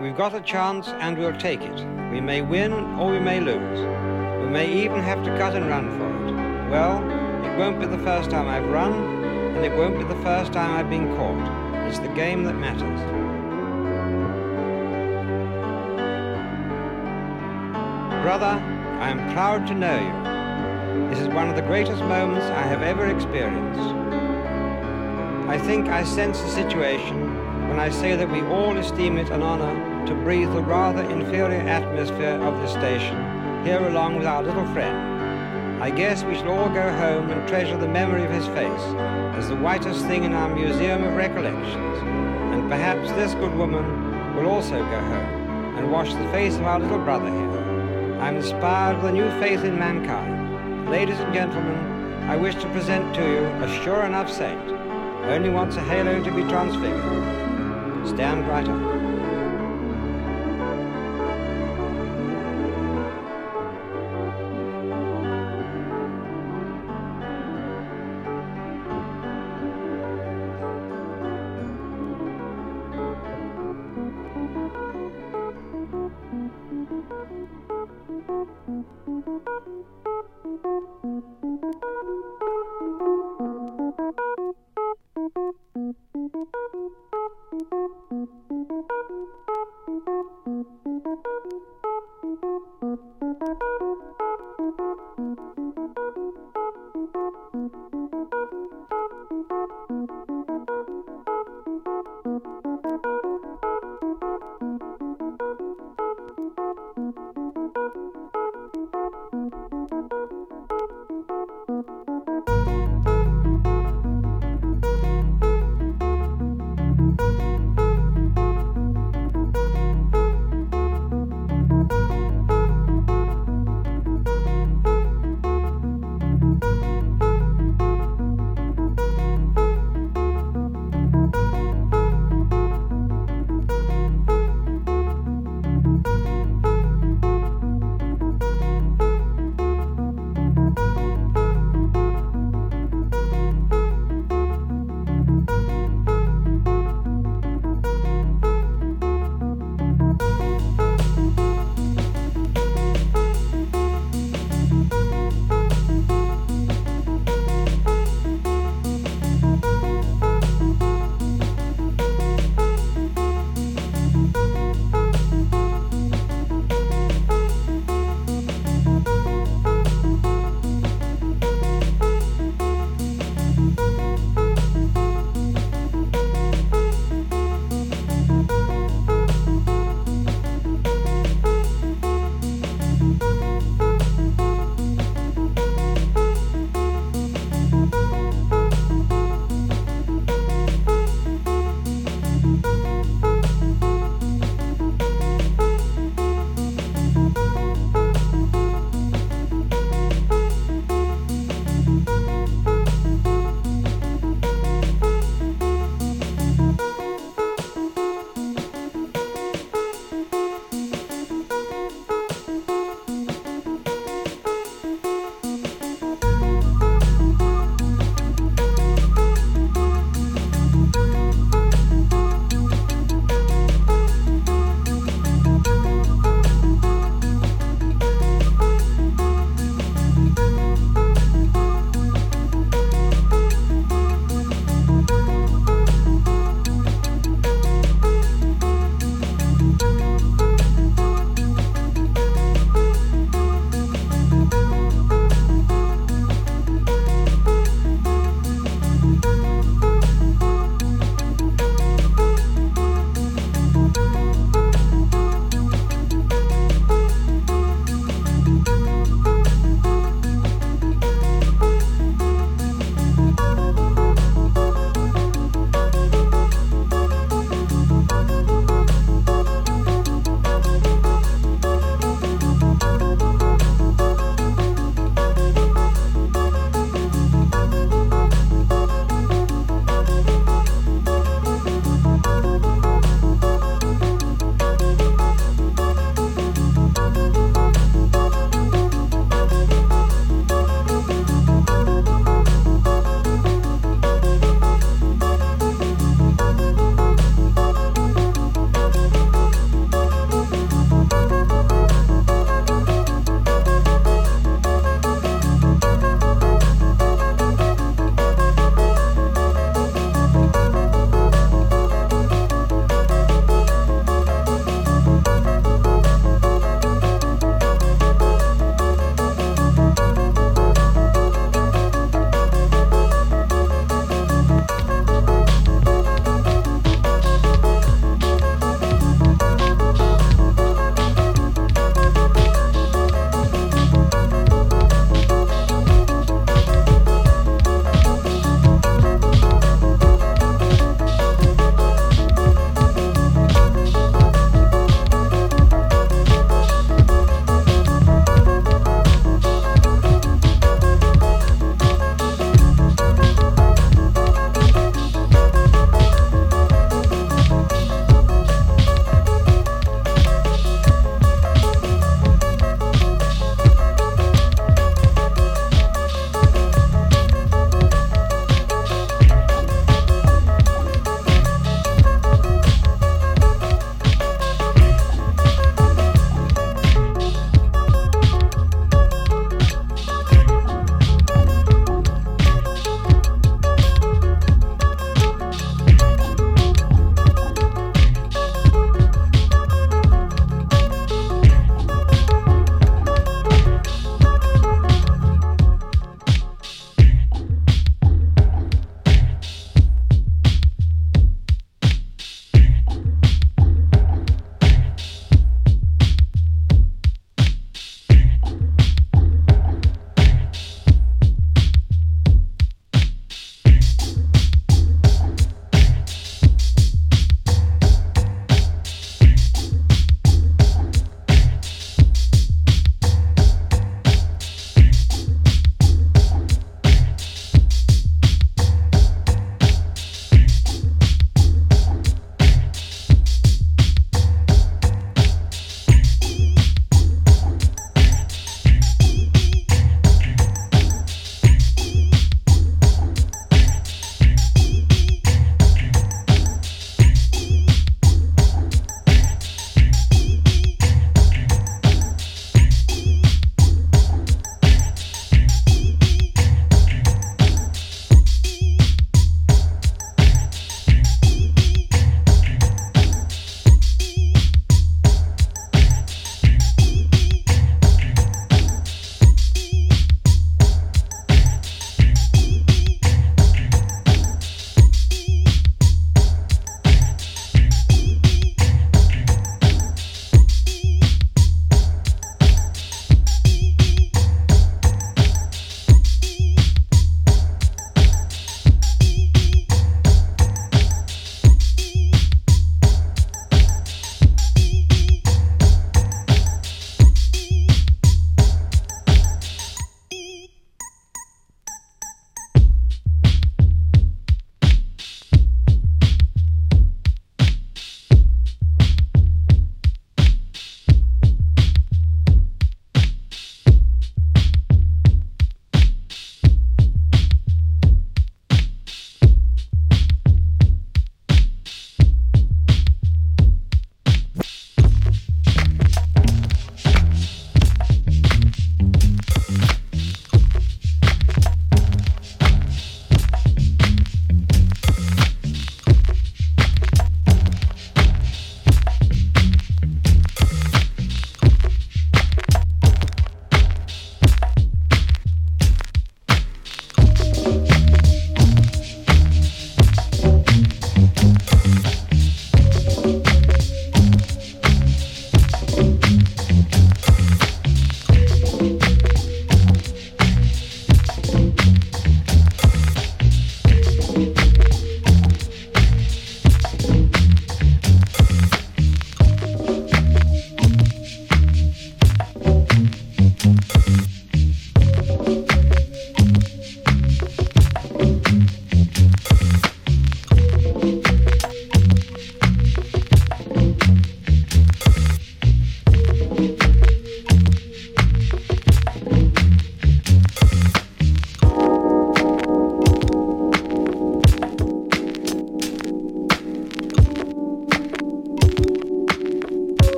We've got a chance and we'll take it. We may win or we may lose. We may even have to cut and run for it. Well, it won't be the first time I've run, and it won't be the first time I've been caught. It's the game that matters. Brother, I am proud to know you. This is one of the greatest moments I have ever experienced. I think I sense the situation when I say that we all esteem it an honor to breathe the rather inferior atmosphere of the station here along with our little friend. I guess we shall all go home and treasure the memory of his face as the whitest thing in our museum of recollections. And perhaps this good woman will also go home and wash the face of our little brother here. I'm inspired with a new faith in mankind. Ladies and gentlemen, I wish to present to you a sure enough saint. Only wants a halo to be transfigured. Stand right up.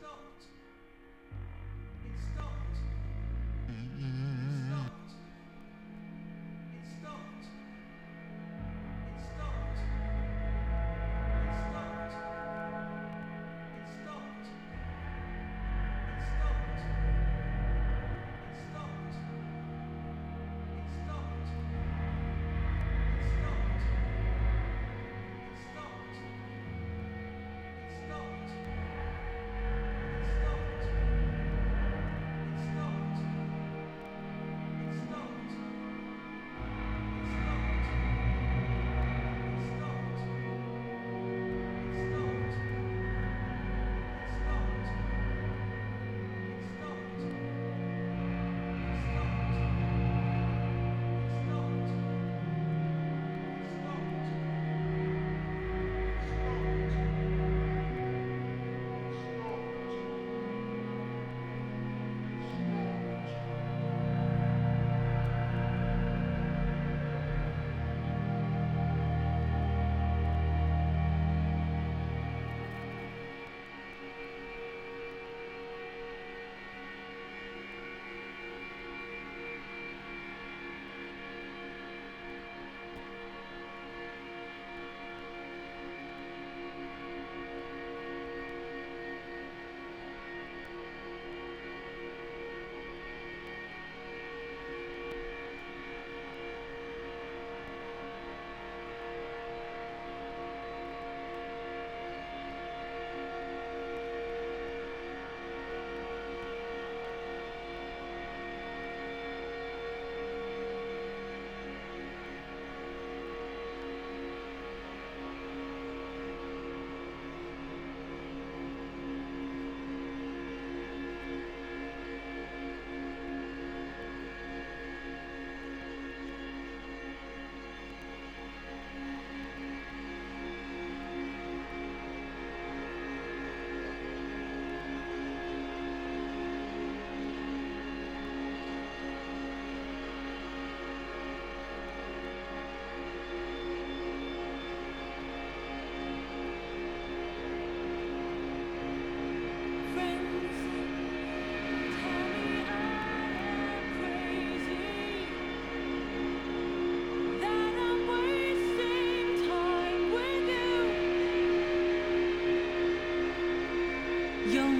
stopped.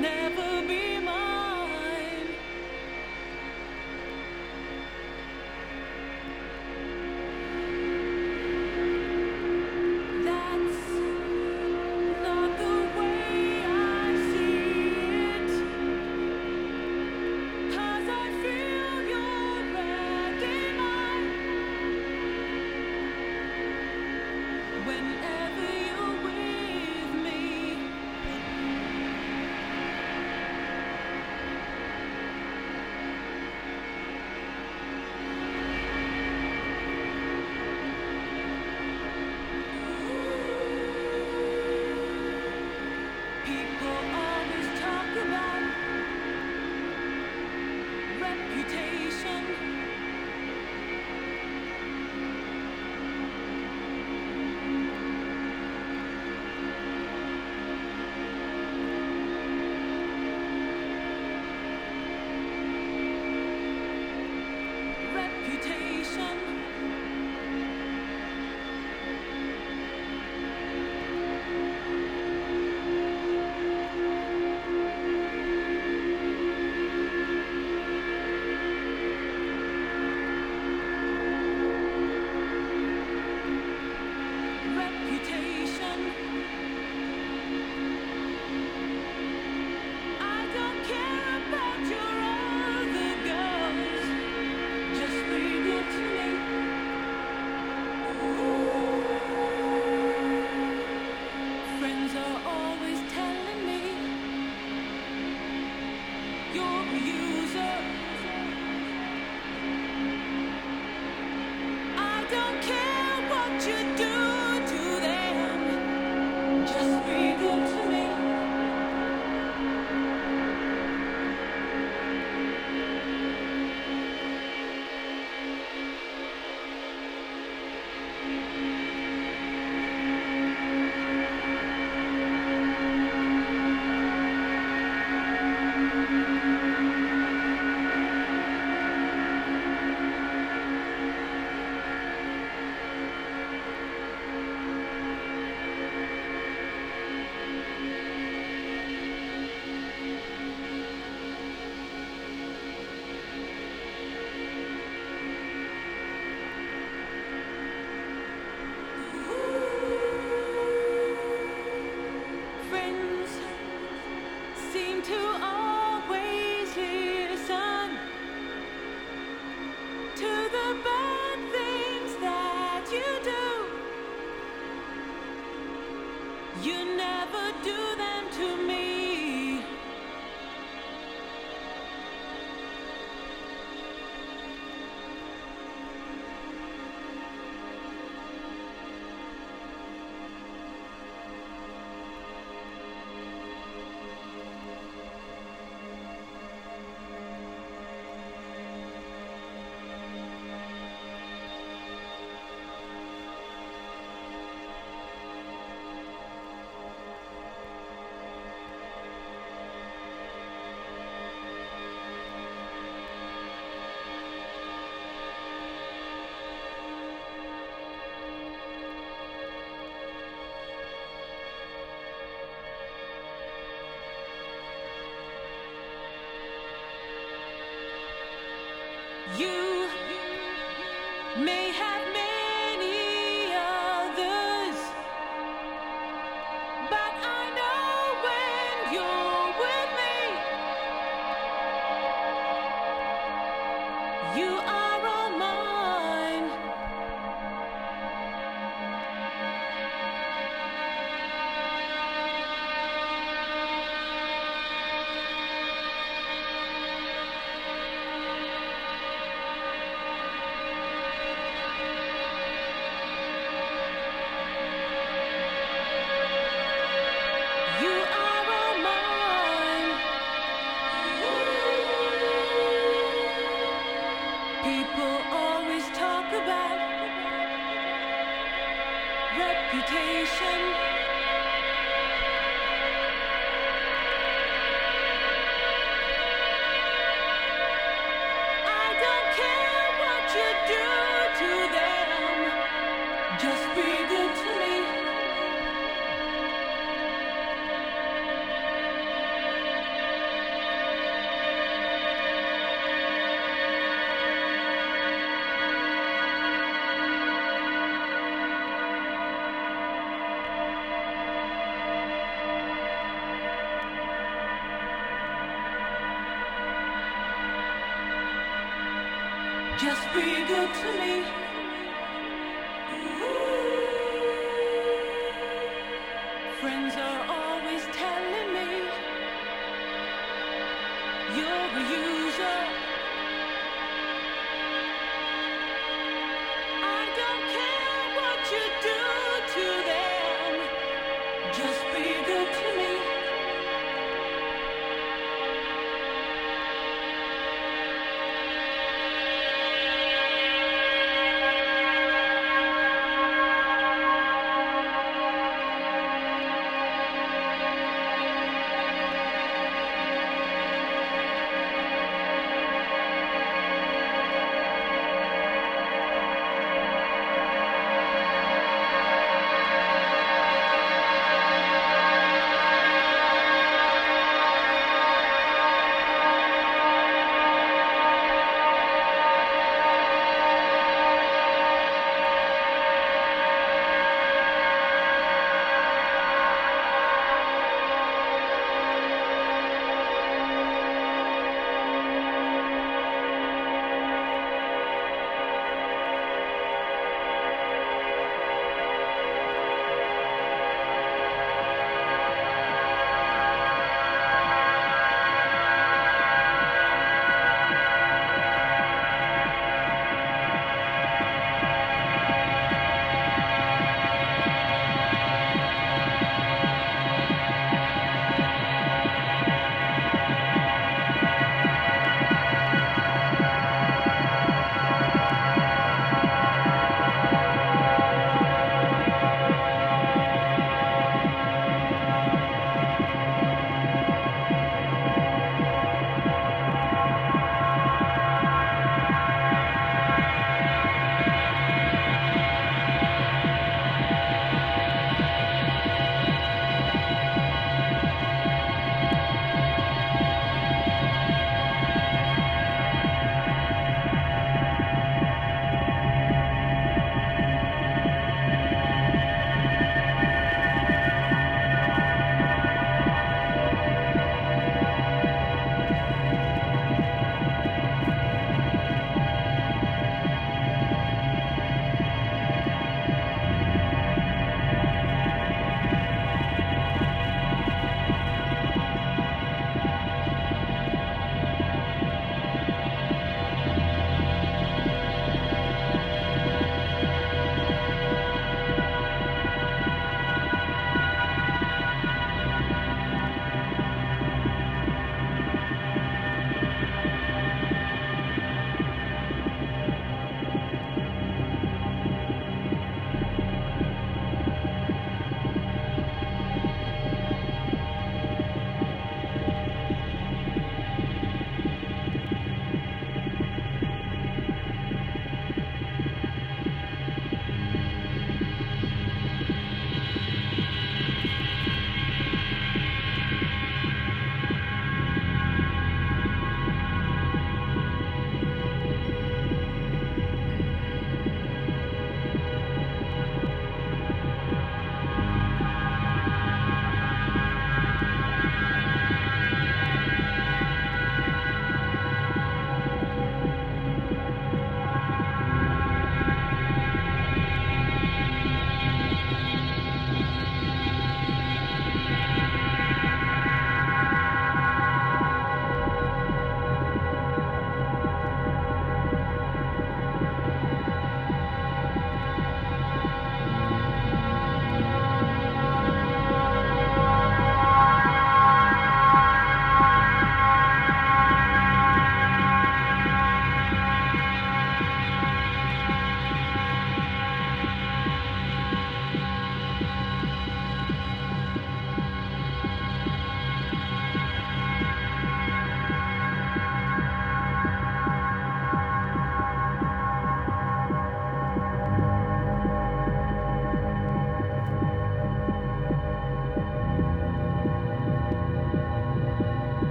never be